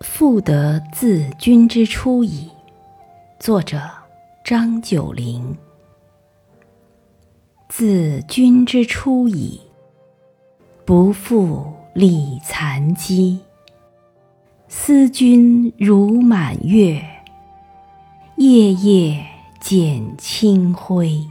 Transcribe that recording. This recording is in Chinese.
复得自君之初矣。作者：张九龄。自君之初矣，不复理残机。思君如满月，夜夜减清辉。